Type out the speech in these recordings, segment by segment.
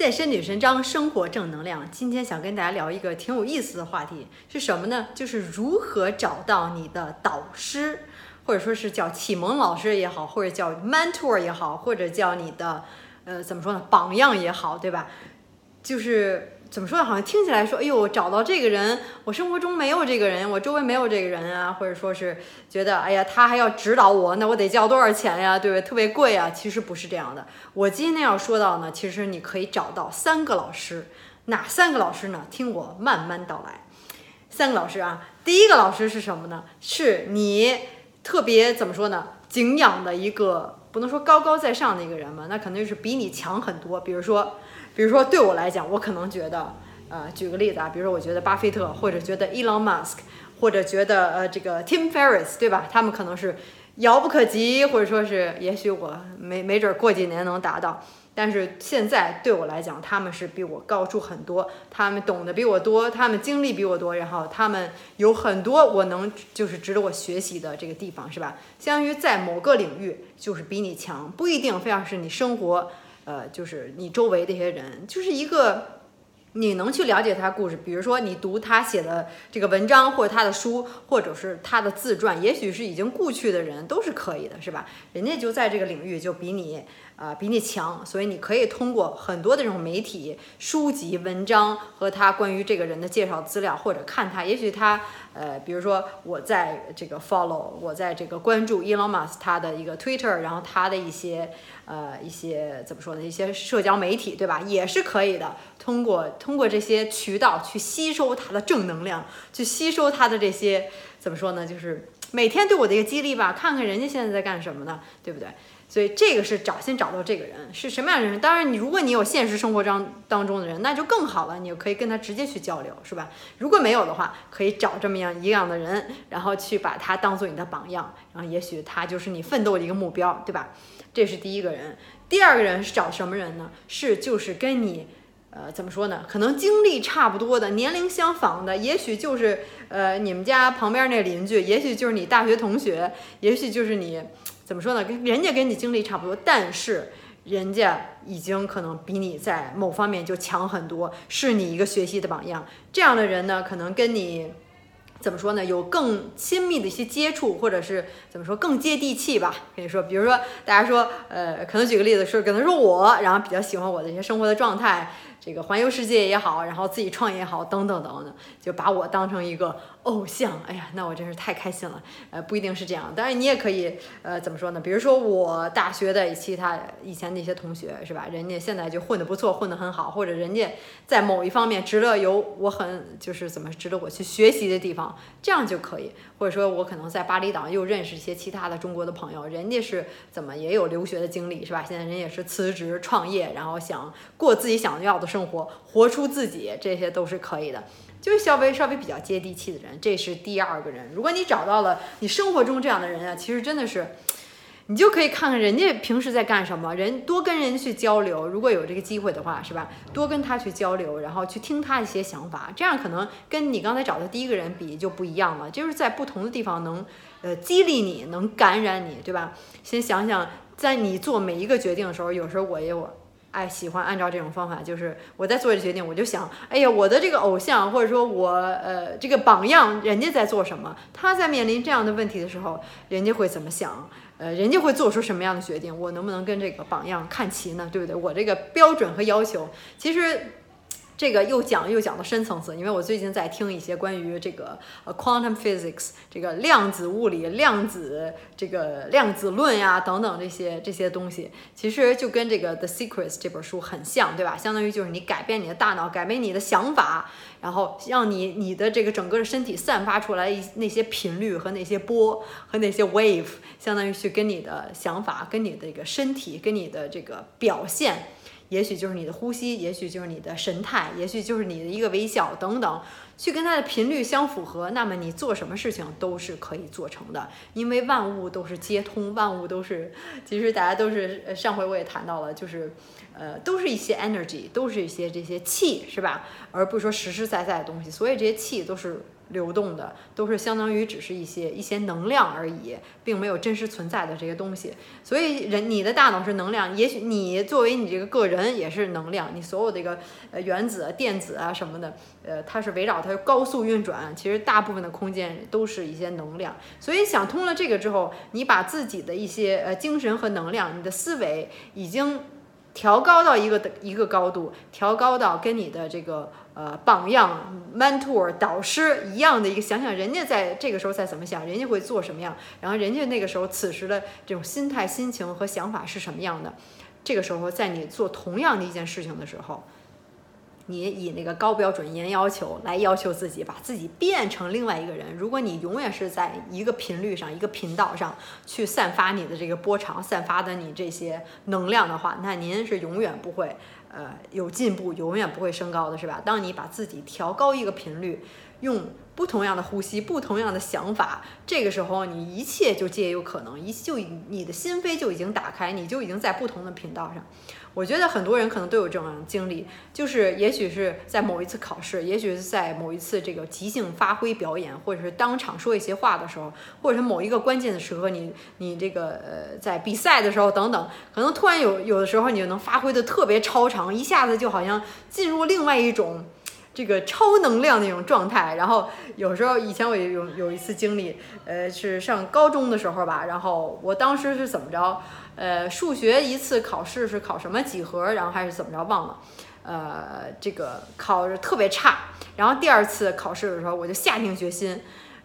健身女神张，生活正能量。今天想跟大家聊一个挺有意思的话题，是什么呢？就是如何找到你的导师，或者说是叫启蒙老师也好，或者叫 mentor 也好，或者叫你的呃怎么说呢，榜样也好，对吧？就是怎么说呢？好像听起来说，哎呦，找到这个人，我生活中没有这个人，我周围没有这个人啊，或者说是觉得，哎呀，他还要指导我，那我得交多少钱呀？对不对？特别贵啊。其实不是这样的。我今天要说到呢，其实你可以找到三个老师，哪三个老师呢？听我慢慢道来。三个老师啊，第一个老师是什么呢？是你特别怎么说呢？敬仰的一个，不能说高高在上的一个人嘛，那肯定是比你强很多。比如说。比如说，对我来讲，我可能觉得，呃，举个例子啊，比如说，我觉得巴菲特，或者觉得 Elon Musk，或者觉得呃这个 Tim Ferriss，对吧？他们可能是遥不可及，或者说是，也许我没没准过几年能达到。但是现在对我来讲，他们是比我高出很多，他们懂得比我多，他们经历比我多，然后他们有很多我能就是值得我学习的这个地方，是吧？相当于在某个领域就是比你强，不一定非要是你生活。呃，就是你周围这些人，就是一个你能去了解他故事。比如说，你读他写的这个文章，或者他的书，或者是他的自传，也许是已经故去的人，都是可以的，是吧？人家就在这个领域就比你。啊，比你强，所以你可以通过很多的这种媒体、书籍、文章和他关于这个人的介绍资料，或者看他，也许他，呃，比如说我在这个 follow，我在这个关注 Elon Musk 他的一个 Twitter，然后他的一些，呃，一些怎么说呢？一些社交媒体，对吧？也是可以的。通过通过这些渠道去吸收他的正能量，去吸收他的这些怎么说呢？就是每天对我的一个激励吧，看看人家现在在干什么呢？对不对？所以这个是找先找到这个人是什么样的人。当然，你如果你有现实生活当当中的人，那就更好了，你就可以跟他直接去交流，是吧？如果没有的话，可以找这么样一样的人，然后去把他当做你的榜样，然后也许他就是你奋斗的一个目标，对吧？这是第一个人。第二个人是找什么人呢？是就是跟你，呃，怎么说呢？可能经历差不多的，年龄相仿的，也许就是呃你们家旁边那邻居，也许就是你大学同学，也许就是你。怎么说呢？跟人家跟你经历差不多，但是人家已经可能比你在某方面就强很多，是你一个学习的榜样。这样的人呢，可能跟你怎么说呢？有更亲密的一些接触，或者是怎么说更接地气吧？跟你说，比如说大家说，呃，可能举个例子是，可能说我，然后比较喜欢我的一些生活的状态。这个环游世界也好，然后自己创业也好，等等等等，就把我当成一个偶像。哎呀，那我真是太开心了。呃，不一定是这样，当然你也可以，呃，怎么说呢？比如说我大学的其他以前那些同学，是吧？人家现在就混得不错，混得很好，或者人家在某一方面值得有我很就是怎么值得我去学习的地方，这样就可以。或者说我可能在巴厘岛又认识一些其他的中国的朋友，人家是怎么也有留学的经历，是吧？现在人也是辞职创业，然后想过自己想要的。生活活出自己，这些都是可以的，就是稍微稍微比较接地气的人，这是第二个人。如果你找到了你生活中这样的人啊，其实真的是，你就可以看看人家平时在干什么，人多跟人去交流。如果有这个机会的话，是吧？多跟他去交流，然后去听他一些想法，这样可能跟你刚才找的第一个人比就不一样了，就是在不同的地方能呃激励你，能感染你，对吧？先想想，在你做每一个决定的时候，有时候我也我。哎，喜欢按照这种方法，就是我在做这决定，我就想，哎呀，我的这个偶像或者说我呃这个榜样，人家在做什么？他在面临这样的问题的时候，人家会怎么想？呃，人家会做出什么样的决定？我能不能跟这个榜样看齐呢？对不对？我这个标准和要求，其实。这个又讲又讲到深层次，因为我最近在听一些关于这个呃 quantum physics 这个量子物理、量子这个量子论呀等等这些这些东西，其实就跟这个 The Secrets 这本书很像，对吧？相当于就是你改变你的大脑，改变你的想法，然后让你你的这个整个的身体散发出来一那些频率和那些波和那些 wave，相当于去跟你的想法、跟你的这个身体、跟你的这个表现。也许就是你的呼吸，也许就是你的神态，也许就是你的一个微笑等等，去跟它的频率相符合，那么你做什么事情都是可以做成的。因为万物都是皆通，万物都是，其实大家都是，上回我也谈到了，就是，呃，都是一些 energy，都是一些这些气，是吧？而不是说实实在在的东西。所以这些气都是流动的，都是相当于只是一些一些能量而已，并没有真实存在的这些东西。所以人你的大脑是能量，也许你作为你这个个人也是能量，你所有这个呃原子、电子啊什么的，呃，它是围绕它高速运转。其实大部分的空间都是一些能量。所以想通了这个之后，你把自己的一些呃精神和能量，你的思维已经调高到一个的一个高度，调高到跟你的这个。呃，榜样、mentor、导师一样的一个，想想人家在这个时候在怎么想，人家会做什么样，然后人家那个时候此时的这种心态、心情和想法是什么样的，这个时候在你做同样的一件事情的时候，你以那个高标准、严要求来要求自己，把自己变成另外一个人。如果你永远是在一个频率上、一个频道上去散发你的这个波长、散发的你这些能量的话，那您是永远不会。呃，有进步永远不会升高的，是吧？当你把自己调高一个频率，用不同样的呼吸、不同样的想法，这个时候你一切就皆有可能，一就你的心扉就已经打开，你就已经在不同的频道上。我觉得很多人可能都有这种经历，就是也许是在某一次考试，也许是在某一次这个即兴发挥表演，或者是当场说一些话的时候，或者是某一个关键的时刻，你你这个呃在比赛的时候等等，可能突然有有的时候你就能发挥的特别超常，一下子就好像进入另外一种这个超能量那种状态。然后有时候以前我有有一次经历，呃是上高中的时候吧，然后我当时是怎么着？呃，数学一次考试是考什么几何，然后还是怎么着忘了，呃，这个考的特别差。然后第二次考试的时候，我就下定决心。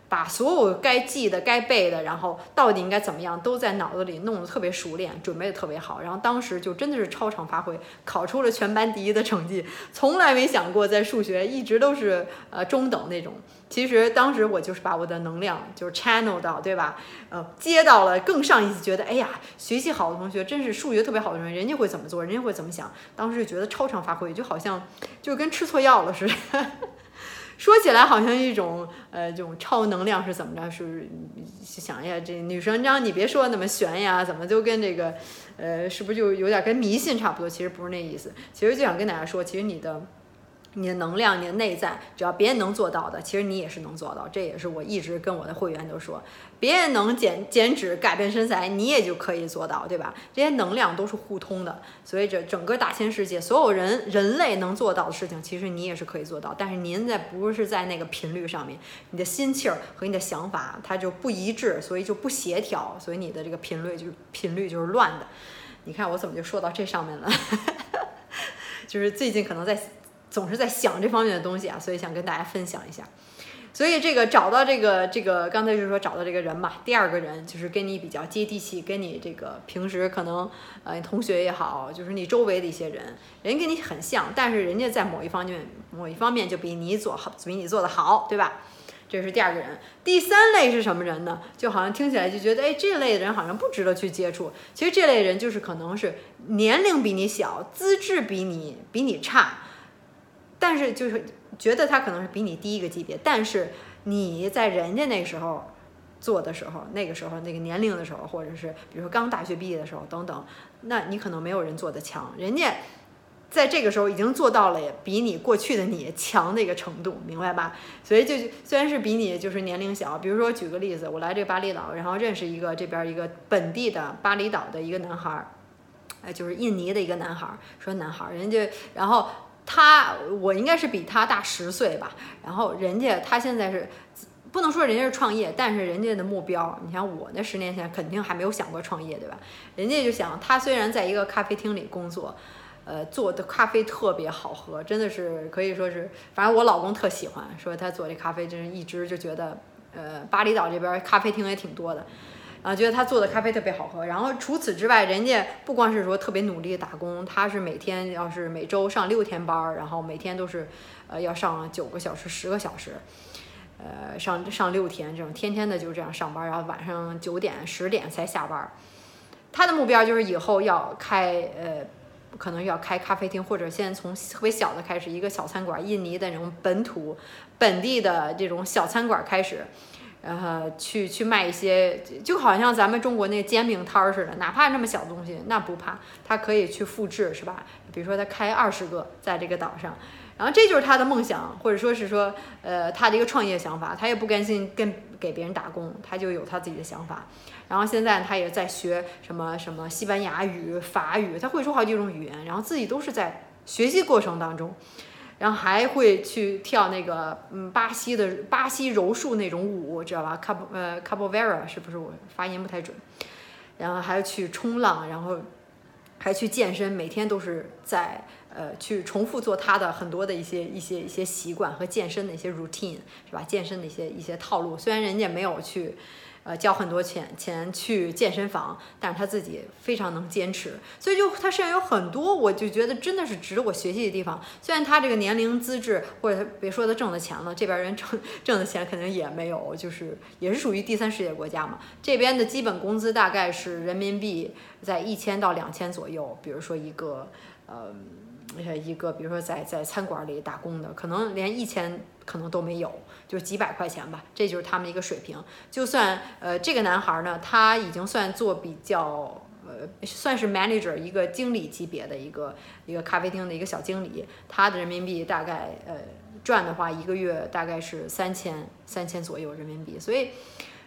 把所有该记的、该背的，然后到底应该怎么样，都在脑子里弄得特别熟练，准备的特别好。然后当时就真的是超常发挥，考出了全班第一的成绩。从来没想过在数学一直都是呃中等那种。其实当时我就是把我的能量就是 channel 到，对吧？呃，接到了更上一级，觉得哎呀，学习好的同学真是数学特别好的同学，人家会怎么做，人家会怎么想。当时就觉得超常发挥，就好像就跟吃错药了似的。说起来好像一种呃，这种超能量是怎么着？是想一下，这女生章你别说那么悬呀，怎么就跟这个，呃，是不是就有点跟迷信差不多？其实不是那意思，其实就想跟大家说，其实你的。你的能量，你的内在，只要别人能做到的，其实你也是能做到。这也是我一直跟我的会员都说，别人能减减脂、改变身材，你也就可以做到，对吧？这些能量都是互通的，所以这整个大千世界，所有人人类能做到的事情，其实你也是可以做到。但是您在不是在那个频率上面，你的心气儿和你的想法它就不一致，所以就不协调，所以你的这个频率就频率就是乱的。你看我怎么就说到这上面了？就是最近可能在。总是在想这方面的东西啊，所以想跟大家分享一下。所以这个找到这个这个，刚才就是说找到这个人嘛。第二个人就是跟你比较接地气，跟你这个平时可能呃同学也好，就是你周围的一些人，人跟你很像，但是人家在某一方面某一方面就比你做好，比你做的好，对吧？这是第二个人。第三类是什么人呢？就好像听起来就觉得，哎，这类的人好像不值得去接触。其实这类人就是可能是年龄比你小，资质比你比你差。但是就是觉得他可能是比你低一个级别，但是你在人家那时候做的时候，那个时候那个年龄的时候，或者是比如说刚大学毕业的时候等等，那你可能没有人做的强，人家在这个时候已经做到了比你过去的你强的一个程度，明白吧？所以就虽然是比你就是年龄小，比如说举个例子，我来这个巴厘岛，然后认识一个这边一个本地的巴厘岛的一个男孩儿，哎，就是印尼的一个男孩儿，说男孩儿，人家然后。他我应该是比他大十岁吧，然后人家他现在是不能说人家是创业，但是人家的目标，你像我那十年前肯定还没有想过创业，对吧？人家就想，他虽然在一个咖啡厅里工作，呃，做的咖啡特别好喝，真的是可以说是，反正我老公特喜欢，说他做这咖啡真是一直就觉得，呃，巴厘岛这边咖啡厅也挺多的。啊，觉得他做的咖啡特别好喝。然后除此之外，人家不光是说特别努力打工，他是每天要是每周上六天班儿，然后每天都是，呃，要上九个小时、十个小时，呃，上上六天这种，天天的就这样上班，然后晚上九点、十点才下班。他的目标就是以后要开，呃，可能要开咖啡厅，或者先从特别小的开始，一个小餐馆，印尼的那种本土、本地的这种小餐馆开始。然后去去卖一些，就好像咱们中国那煎饼摊儿似的，哪怕那么小东西，那不怕，他可以去复制，是吧？比如说他开二十个在这个岛上，然后这就是他的梦想，或者说是说，呃，他的一个创业想法，他也不甘心跟给别人打工，他就有他自己的想法。然后现在他也在学什么什么西班牙语、法语，他会说好几种语言，然后自己都是在学习过程当中。然后还会去跳那个嗯巴西的巴西柔术那种舞，知道吧？Cap 呃 Capoeira 是不是我发音不太准？然后还要去冲浪，然后还去健身，每天都是在呃去重复做他的很多的一些一些一些习惯和健身的一些 routine 是吧？健身的一些一些套路，虽然人家没有去。呃，交很多钱钱去健身房，但是他自己非常能坚持，所以就他身上有很多，我就觉得真的是值得我学习的地方。虽然他这个年龄资质，或者他别说他挣的钱了，这边人挣挣的钱肯定也没有，就是也是属于第三世界国家嘛。这边的基本工资大概是人民币在一千到两千左右，比如说一个呃。一个，比如说在在餐馆里打工的，可能连一千可能都没有，就几百块钱吧，这就是他们一个水平。就算呃这个男孩呢，他已经算做比较呃算是 manager 一个经理级别的一个一个咖啡厅的一个小经理，他的人民币大概呃赚的话一个月大概是三千三千左右人民币，所以。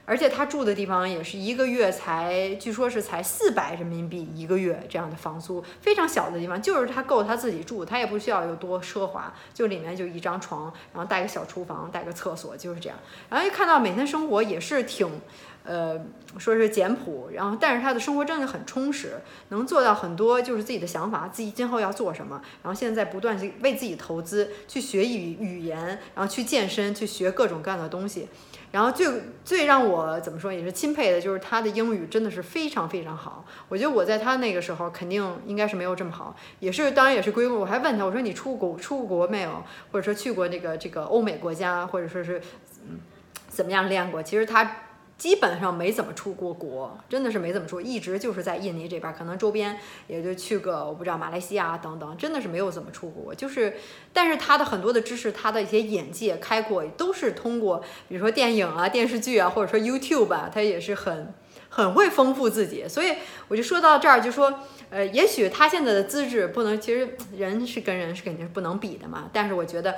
而且他住的地方也是一个月才，据说是才四百人民币一个月这样的房租，非常小的地方，就是他够他自己住，他也不需要有多奢华，就里面就一张床，然后带个小厨房，带个厕所，就是这样。然后一看到每天生活也是挺，呃，说是简朴，然后但是他的生活真的很充实，能做到很多就是自己的想法，自己今后要做什么，然后现在不断去为自己投资，去学语语言，然后去健身，去学各种各样的东西。然后最最让我怎么说也是钦佩的，就是他的英语真的是非常非常好。我觉得我在他那个时候肯定应该是没有这么好，也是当然也是归功。我还问他，我说你出国出国没有，或者说去过那个这个欧美国家，或者说是嗯怎么样练过？其实他。基本上没怎么出过国，真的是没怎么出，一直就是在印尼这边，可能周边也就去个我不知道马来西亚等等，真的是没有怎么出过。就是，但是他的很多的知识，他的一些眼界开阔，都是通过比如说电影啊、电视剧啊，或者说 YouTube 啊，他也是很很会丰富自己。所以我就说到这儿，就说，呃，也许他现在的资质不能，其实人是跟人是肯定是不能比的嘛。但是我觉得。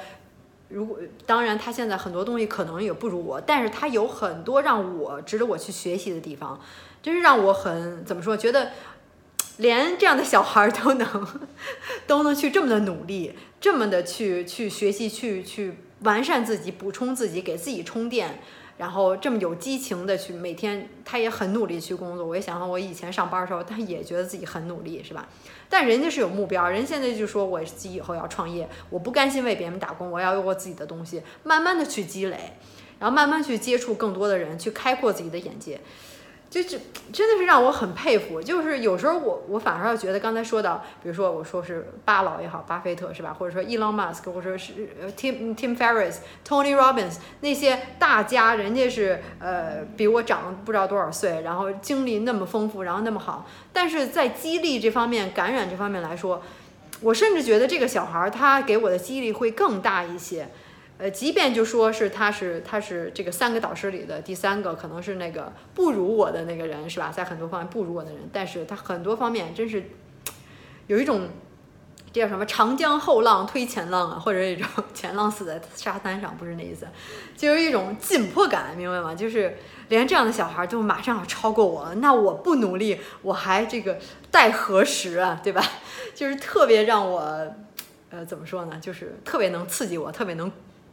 如果当然，他现在很多东西可能也不如我，但是他有很多让我值得我去学习的地方，真是让我很怎么说？觉得连这样的小孩都能 都能去这么的努力，这么的去去学习，去去完善自己，补充自己，给自己充电。然后这么有激情的去每天，他也很努力去工作。我也想想，我以前上班的时候，他也觉得自己很努力，是吧？但人家是有目标，人现在就说我自己以后要创业，我不甘心为别人打工，我要有我自己的东西，慢慢的去积累，然后慢慢去接触更多的人，去开阔自己的眼界。就是真的是让我很佩服，就是有时候我我反而要觉得刚才说到，比如说我说是巴老也好，巴菲特是吧，或者说 Elon Musk，或者是 Tim Tim Ferriss、Tony Robbins 那些大家，人家是呃比我长不知道多少岁，然后经历那么丰富，然后那么好，但是在激励这方面、感染这方面来说，我甚至觉得这个小孩他给我的激励会更大一些。呃，即便就说是他是他是这个三个导师里的第三个，可能是那个不如我的那个人，是吧？在很多方面不如我的人，但是他很多方面真是有一种这叫什么“长江后浪推前浪”啊，或者一种 “前浪死在沙滩上”，不是那意思，就有一种紧迫感，明白吗？就是连这样的小孩都马上要超过我，那我不努力，我还这个待何时啊？对吧？就是特别让我呃怎么说呢？就是特别能刺激我，特别能。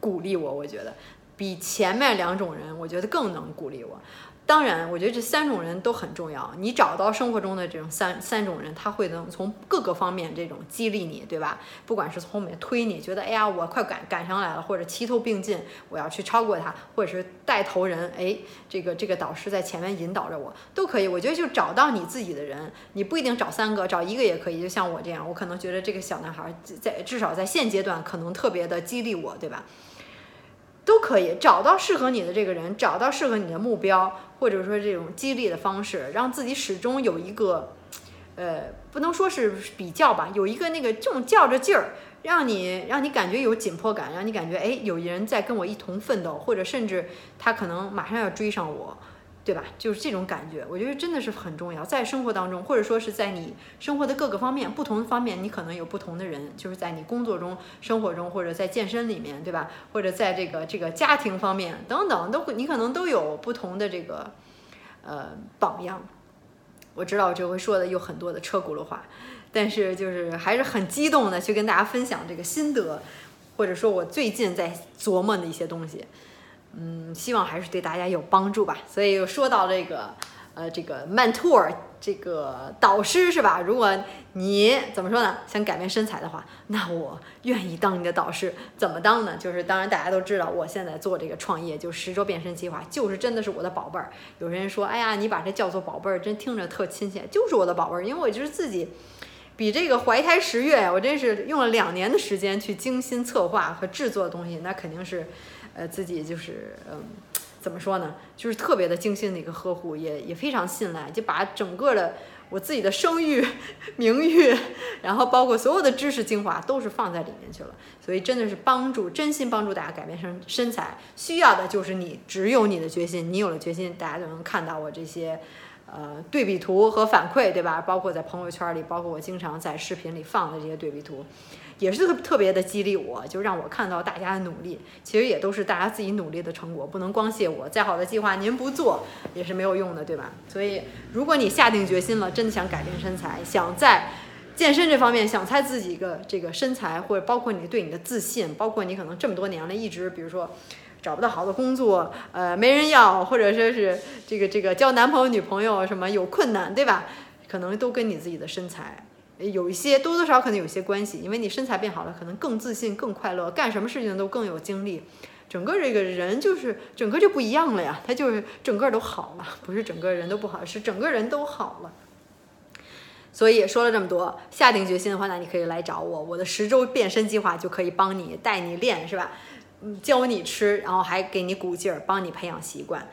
鼓励我，我觉得比前面两种人，我觉得更能鼓励我。当然，我觉得这三种人都很重要。你找到生活中的这种三三种人，他会能从各个方面这种激励你，对吧？不管是从后面推你，觉得哎呀我快赶赶上来了，或者齐头并进，我要去超过他，或者是带头人，哎，这个这个导师在前面引导着我，都可以。我觉得就找到你自己的人，你不一定找三个，找一个也可以。就像我这样，我可能觉得这个小男孩在至少在现阶段可能特别的激励我，对吧？都可以找到适合你的这个人，找到适合你的目标，或者说这种激励的方式，让自己始终有一个，呃，不能说是比较吧，有一个那个这种较着劲儿，让你让你感觉有紧迫感，让你感觉哎，有人在跟我一同奋斗，或者甚至他可能马上要追上我，对吧？就是这种感觉，我觉得真的是很重要，在生活当中，或者说是在你生活的各个方面，不同方面，你可能有不同的人，就是在你工作中、生活中，或者在健身里面，对吧？或者在这个这个家庭方面等等，都你可能都有不同的这个呃榜样。我知道我这回说的有很多的车轱辘话，但是就是还是很激动的去跟大家分享这个心得，或者说我最近在琢磨的一些东西。嗯，希望还是对大家有帮助吧。所以说到这个，呃，这个 mentor，这个导师是吧？如果你怎么说呢？想改变身材的话，那我愿意当你的导师。怎么当呢？就是当然大家都知道，我现在做这个创业，就十周变身计划，就是真的是我的宝贝儿。有人说，哎呀，你把这叫做宝贝儿，真听着特亲切，就是我的宝贝儿，因为我就是自己比这个怀胎十月，我真是用了两年的时间去精心策划和制作的东西，那肯定是。呃，自己就是嗯，怎么说呢？就是特别的精心的一个呵护，也也非常信赖，就把整个的我自己的声誉、名誉，然后包括所有的知识精华都是放在里面去了。所以真的是帮助，真心帮助大家改变身身材，需要的就是你，只有你的决心。你有了决心，大家就能看到我这些呃对比图和反馈，对吧？包括在朋友圈里，包括我经常在视频里放的这些对比图。也是特特别的激励我，就让我看到大家的努力，其实也都是大家自己努力的成果，不能光谢我。再好的计划您不做也是没有用的，对吧？所以如果你下定决心了，真的想改变身材，想在健身这方面想猜自己一个这个身材，或者包括你对你的自信，包括你可能这么多年了，一直比如说找不到好的工作，呃，没人要，或者说是这个这个交男朋友女朋友什么有困难，对吧？可能都跟你自己的身材。有一些多多少少可能有些关系，因为你身材变好了，可能更自信、更快乐，干什么事情都更有精力，整个这个人就是整个就不一样了呀。他就是整个都好了，不是整个人都不好，是整个人都好了。所以说了这么多，下定决心的话，那你可以来找我，我的十周变身计划就可以帮你带你练，是吧？嗯，教你吃，然后还给你鼓劲儿，帮你培养习惯。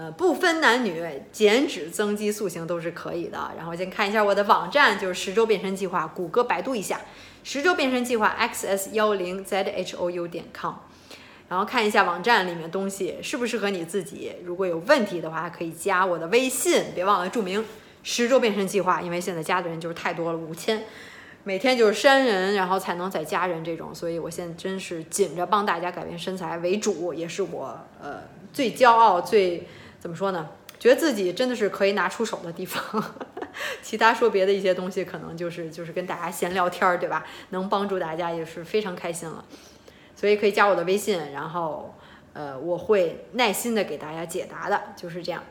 呃，不分男女，减脂增肌塑形都是可以的。然后先看一下我的网站，就是十周变身计划，谷歌、百度一下，十周变身计划 xs 幺零 zhou 点 com。然后看一下网站里面东西适不适合你自己，如果有问题的话，可以加我的微信，别忘了注明十周变身计划，因为现在加的人就是太多了，五千，每天就是删人，然后才能再加人这种，所以我现在真是紧着帮大家改变身材为主，也是我呃最骄傲最。怎么说呢？觉得自己真的是可以拿出手的地方，其他说别的一些东西，可能就是就是跟大家闲聊天儿，对吧？能帮助大家也是非常开心了，所以可以加我的微信，然后呃，我会耐心的给大家解答的，就是这样。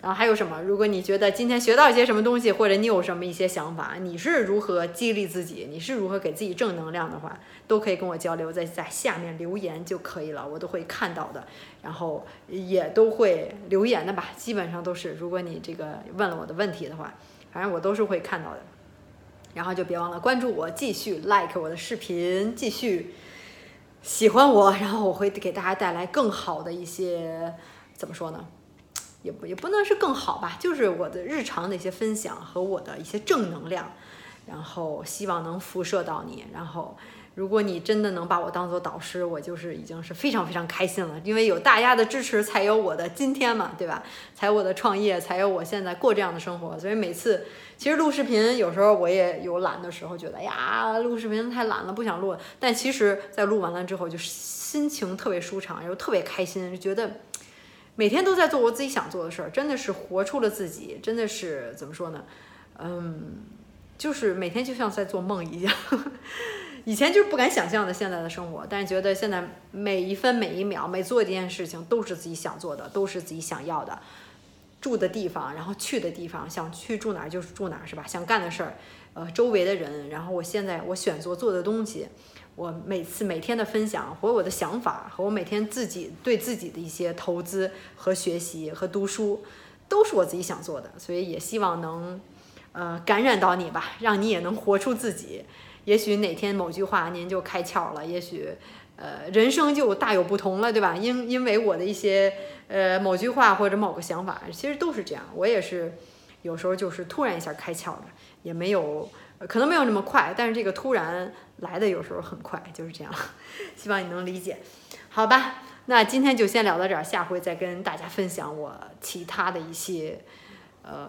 然后还有什么？如果你觉得今天学到一些什么东西，或者你有什么一些想法，你是如何激励自己，你是如何给自己正能量的话，都可以跟我交流，在在下面留言就可以了，我都会看到的，然后也都会留言的吧，基本上都是。如果你这个问了我的问题的话，反正我都是会看到的。然后就别忘了关注我，继续 like 我的视频，继续喜欢我，然后我会给大家带来更好的一些，怎么说呢？也不也不能是更好吧，就是我的日常的一些分享和我的一些正能量，然后希望能辐射到你。然后，如果你真的能把我当做导师，我就是已经是非常非常开心了。因为有大家的支持，才有我的今天嘛，对吧？才有我的创业，才有我现在过这样的生活。所以每次其实录视频，有时候我也有懒的时候，觉得呀，录视频太懒了，不想录。但其实，在录完了之后，就心情特别舒畅，又特别开心，就觉得。每天都在做我自己想做的事儿，真的是活出了自己，真的是怎么说呢？嗯，就是每天就像在做梦一样。以前就是不敢想象的现在的生活，但是觉得现在每一分每一秒每做一件事情都是自己想做的，都是自己想要的。住的地方，然后去的地方，想去住哪儿就是住哪儿，是吧？想干的事儿，呃，周围的人，然后我现在我选择做的东西。我每次每天的分享和我的想法，和我每天自己对自己的一些投资和学习和读书，都是我自己想做的，所以也希望能，呃，感染到你吧，让你也能活出自己。也许哪天某句话您就开窍了，也许，呃，人生就大有不同了，对吧？因因为我的一些呃某句话或者某个想法，其实都是这样。我也是有时候就是突然一下开窍了，也没有。可能没有那么快，但是这个突然来的有时候很快，就是这样。希望你能理解，好吧？那今天就先聊到这儿，下回再跟大家分享我其他的一些呃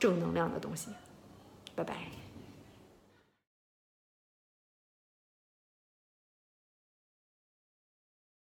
正能量的东西。拜拜。